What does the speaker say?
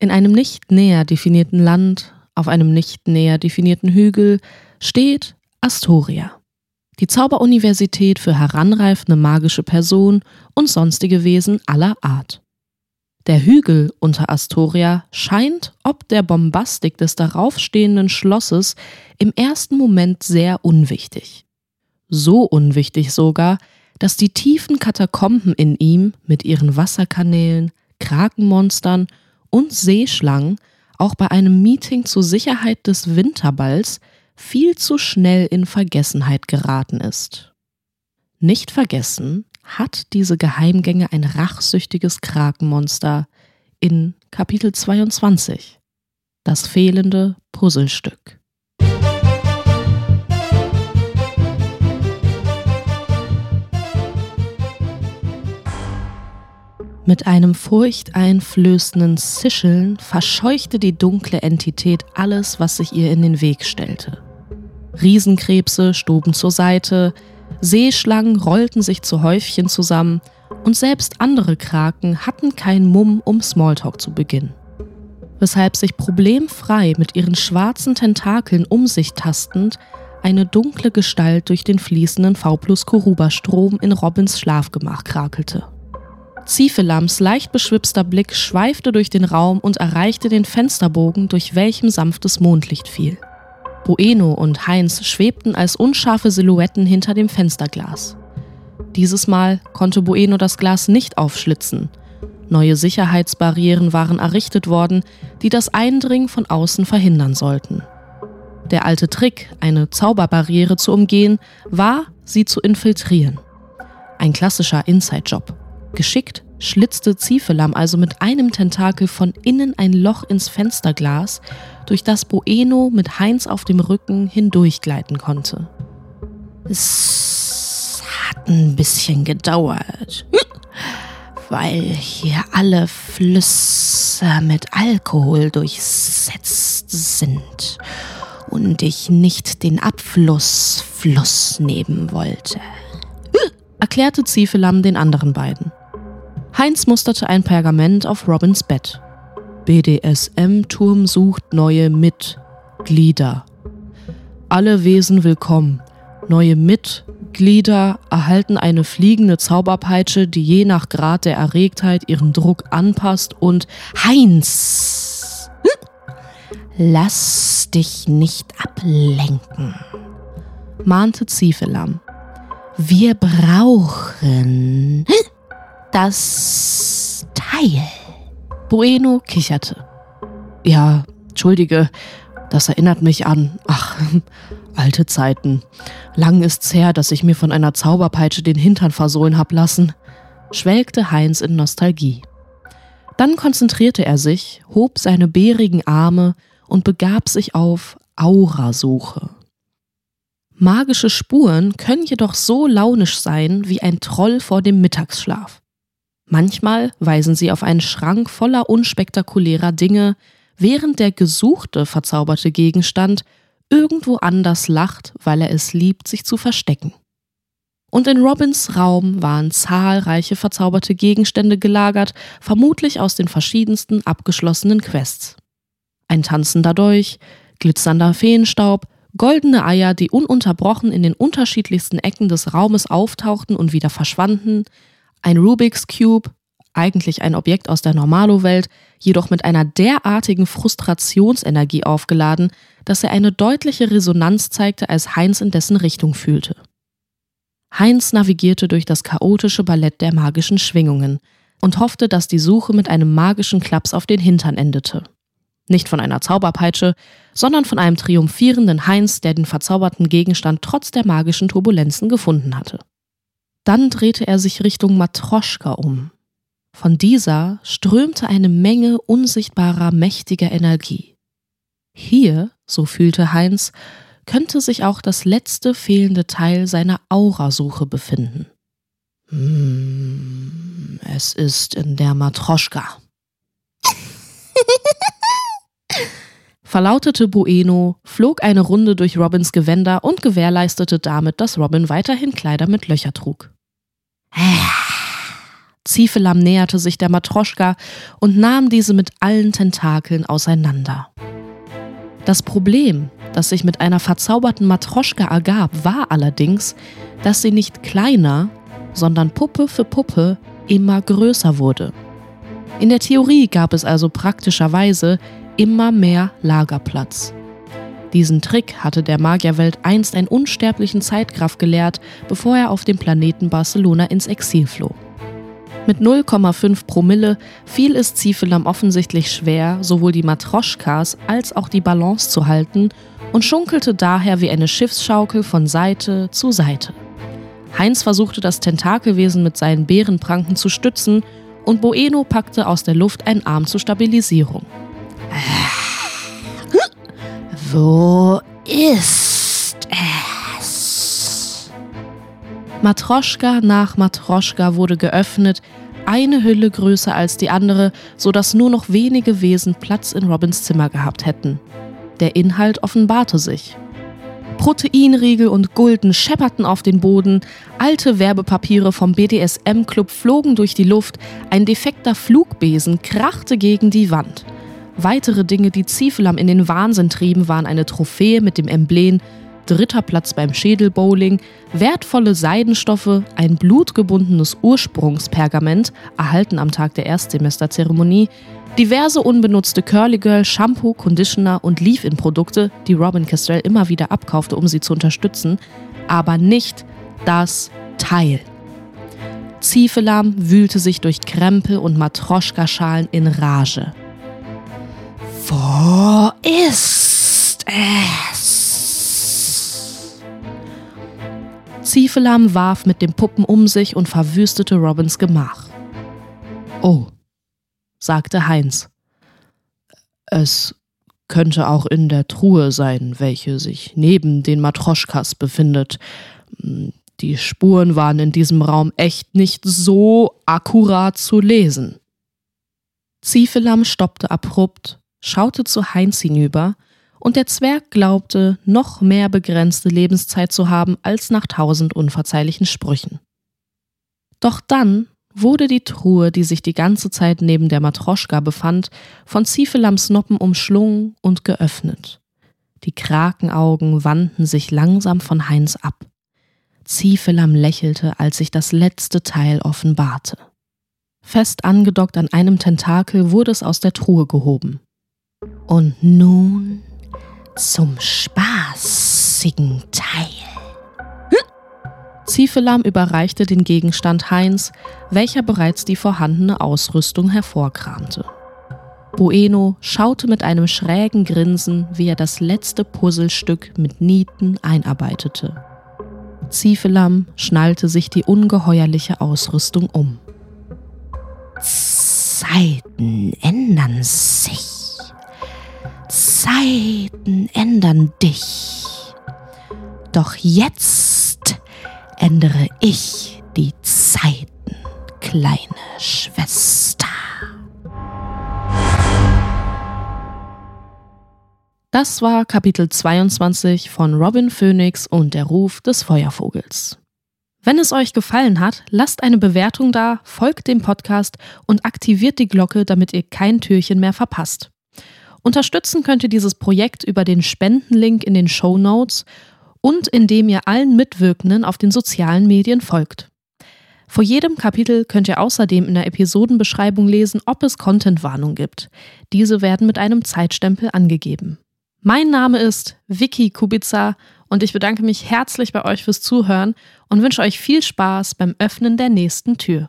In einem nicht näher definierten Land, auf einem nicht näher definierten Hügel, steht Astoria. Die Zauberuniversität für heranreifende magische Personen und sonstige Wesen aller Art. Der Hügel unter Astoria scheint ob der Bombastik des daraufstehenden Schlosses im ersten Moment sehr unwichtig. So unwichtig sogar, dass die tiefen Katakomben in ihm mit ihren Wasserkanälen, Krakenmonstern und Seeschlangen auch bei einem Meeting zur Sicherheit des Winterballs viel zu schnell in Vergessenheit geraten ist. Nicht vergessen hat diese Geheimgänge ein rachsüchtiges Krakenmonster in Kapitel 22. Das fehlende Puzzlestück. Mit einem furchteinflößenden Zischeln verscheuchte die dunkle Entität alles, was sich ihr in den Weg stellte. Riesenkrebse stoben zur Seite, Seeschlangen rollten sich zu Häufchen zusammen und selbst andere Kraken hatten keinen Mumm, um Smalltalk zu beginnen. Weshalb sich problemfrei mit ihren schwarzen Tentakeln um sich tastend eine dunkle Gestalt durch den fließenden V plus Koruba-Strom in Robins Schlafgemach krakelte. Ziefelams leicht beschwipster Blick schweifte durch den Raum und erreichte den Fensterbogen, durch welchem sanftes Mondlicht fiel. Bueno und Heinz schwebten als unscharfe Silhouetten hinter dem Fensterglas. Dieses Mal konnte Bueno das Glas nicht aufschlitzen. Neue Sicherheitsbarrieren waren errichtet worden, die das Eindringen von außen verhindern sollten. Der alte Trick, eine Zauberbarriere zu umgehen, war, sie zu infiltrieren. Ein klassischer Inside-Job. Geschickt schlitzte Ziefelam also mit einem Tentakel von innen ein Loch ins Fensterglas, durch das Bueno mit Heinz auf dem Rücken hindurchgleiten konnte. Es hat ein bisschen gedauert, weil hier alle Flüsse mit Alkohol durchsetzt sind und ich nicht den Abflussfluss nehmen wollte, erklärte Ziefelam den anderen beiden. Heinz musterte ein Pergament auf Robins Bett. BDSM-Turm sucht neue Mitglieder. Alle Wesen willkommen. Neue Mitglieder erhalten eine fliegende Zauberpeitsche, die je nach Grad der Erregtheit ihren Druck anpasst und Heinz! Lass dich nicht ablenken, mahnte Ziefelam. Wir brauchen das Teil. Bueno kicherte. Ja, entschuldige, das erinnert mich an, ach, alte Zeiten. Lang ist's her, dass ich mir von einer Zauberpeitsche den Hintern versohlen hab lassen, schwelgte Heinz in Nostalgie. Dann konzentrierte er sich, hob seine bärigen Arme und begab sich auf Aurasuche. Magische Spuren können jedoch so launisch sein wie ein Troll vor dem Mittagsschlaf. Manchmal weisen sie auf einen Schrank voller unspektakulärer Dinge, während der gesuchte verzauberte Gegenstand irgendwo anders lacht, weil er es liebt, sich zu verstecken. Und in Robins Raum waren zahlreiche verzauberte Gegenstände gelagert, vermutlich aus den verschiedensten abgeschlossenen Quests. Ein tanzender Dolch, glitzernder Feenstaub, goldene Eier, die ununterbrochen in den unterschiedlichsten Ecken des Raumes auftauchten und wieder verschwanden, ein Rubik's Cube, eigentlich ein Objekt aus der Normalo-Welt, jedoch mit einer derartigen Frustrationsenergie aufgeladen, dass er eine deutliche Resonanz zeigte, als Heinz in dessen Richtung fühlte. Heinz navigierte durch das chaotische Ballett der magischen Schwingungen und hoffte, dass die Suche mit einem magischen Klaps auf den Hintern endete. Nicht von einer Zauberpeitsche, sondern von einem triumphierenden Heinz, der den verzauberten Gegenstand trotz der magischen Turbulenzen gefunden hatte. Dann drehte er sich Richtung Matroschka um. Von dieser strömte eine Menge unsichtbarer, mächtiger Energie. Hier, so fühlte Heinz, könnte sich auch das letzte fehlende Teil seiner Aurasuche befinden. Hm, es ist in der Matroschka. Verlautete Bueno, flog eine Runde durch Robins Gewänder und gewährleistete damit, dass Robin weiterhin Kleider mit Löcher trug. Ziefelam näherte sich der Matroschka und nahm diese mit allen Tentakeln auseinander. Das Problem, das sich mit einer verzauberten Matroschka ergab, war allerdings, dass sie nicht kleiner, sondern Puppe für Puppe immer größer wurde. In der Theorie gab es also praktischerweise immer mehr Lagerplatz. Diesen Trick hatte der Magierwelt einst einen unsterblichen Zeitkraft gelehrt, bevor er auf dem Planeten Barcelona ins Exil floh. Mit 0,5 Promille fiel es Ziefelam offensichtlich schwer, sowohl die Matroschkas als auch die Balance zu halten und schunkelte daher wie eine Schiffsschaukel von Seite zu Seite. Heinz versuchte das Tentakelwesen mit seinen Bärenpranken zu stützen und Bueno packte aus der Luft einen Arm zur Stabilisierung. Wo ist es? Matroschka nach Matroschka wurde geöffnet, eine Hülle größer als die andere, sodass nur noch wenige Wesen Platz in Robins Zimmer gehabt hätten. Der Inhalt offenbarte sich. Proteinriegel und Gulden schepperten auf den Boden, alte Werbepapiere vom BDSM-Club flogen durch die Luft, ein defekter Flugbesen krachte gegen die Wand. Weitere Dinge, die Ziefelam in den Wahnsinn trieben, waren eine Trophäe mit dem Emblem dritter Platz beim Schädelbowling, wertvolle Seidenstoffe, ein blutgebundenes Ursprungspergament, erhalten am Tag der Erstsemesterzeremonie, diverse unbenutzte Curly Girl, Shampoo, Conditioner und Leave-In-Produkte, die Robin Castell immer wieder abkaufte, um sie zu unterstützen, aber nicht das Teil. Ziefelam wühlte sich durch Krempel und Matroschkaschalen in Rage. Wo ist es? Ziefelam warf mit den Puppen um sich und verwüstete Robins Gemach. Oh, sagte Heinz. Es könnte auch in der Truhe sein, welche sich neben den Matroschkas befindet. Die Spuren waren in diesem Raum echt nicht so akkurat zu lesen. Ziefelam stoppte abrupt, schaute zu Heinz hinüber und der Zwerg glaubte, noch mehr begrenzte Lebenszeit zu haben als nach tausend unverzeihlichen Sprüchen. Doch dann wurde die Truhe, die sich die ganze Zeit neben der Matroschka befand, von Ziefelams Noppen umschlungen und geöffnet. Die Krakenaugen wandten sich langsam von Heinz ab. Ziefelam lächelte, als sich das letzte Teil offenbarte. Fest angedockt an einem Tentakel wurde es aus der Truhe gehoben. Und nun zum spaßigen Teil. Ziefelam überreichte den Gegenstand Heinz, welcher bereits die vorhandene Ausrüstung hervorkramte. Bueno schaute mit einem schrägen Grinsen, wie er das letzte Puzzlestück mit Nieten einarbeitete. Ziefelam schnallte sich die ungeheuerliche Ausrüstung um. Zeiten ändern sich. Zeiten ändern dich. Doch jetzt ändere ich die Zeiten, kleine Schwester. Das war Kapitel 22 von Robin Phoenix und der Ruf des Feuervogels. Wenn es euch gefallen hat, lasst eine Bewertung da, folgt dem Podcast und aktiviert die Glocke, damit ihr kein Türchen mehr verpasst. Unterstützen könnt ihr dieses Projekt über den Spendenlink in den Show Notes und indem ihr allen Mitwirkenden auf den sozialen Medien folgt. Vor jedem Kapitel könnt ihr außerdem in der Episodenbeschreibung lesen, ob es Contentwarnung gibt. Diese werden mit einem Zeitstempel angegeben. Mein Name ist Vicky Kubica und ich bedanke mich herzlich bei euch fürs Zuhören und wünsche euch viel Spaß beim Öffnen der nächsten Tür.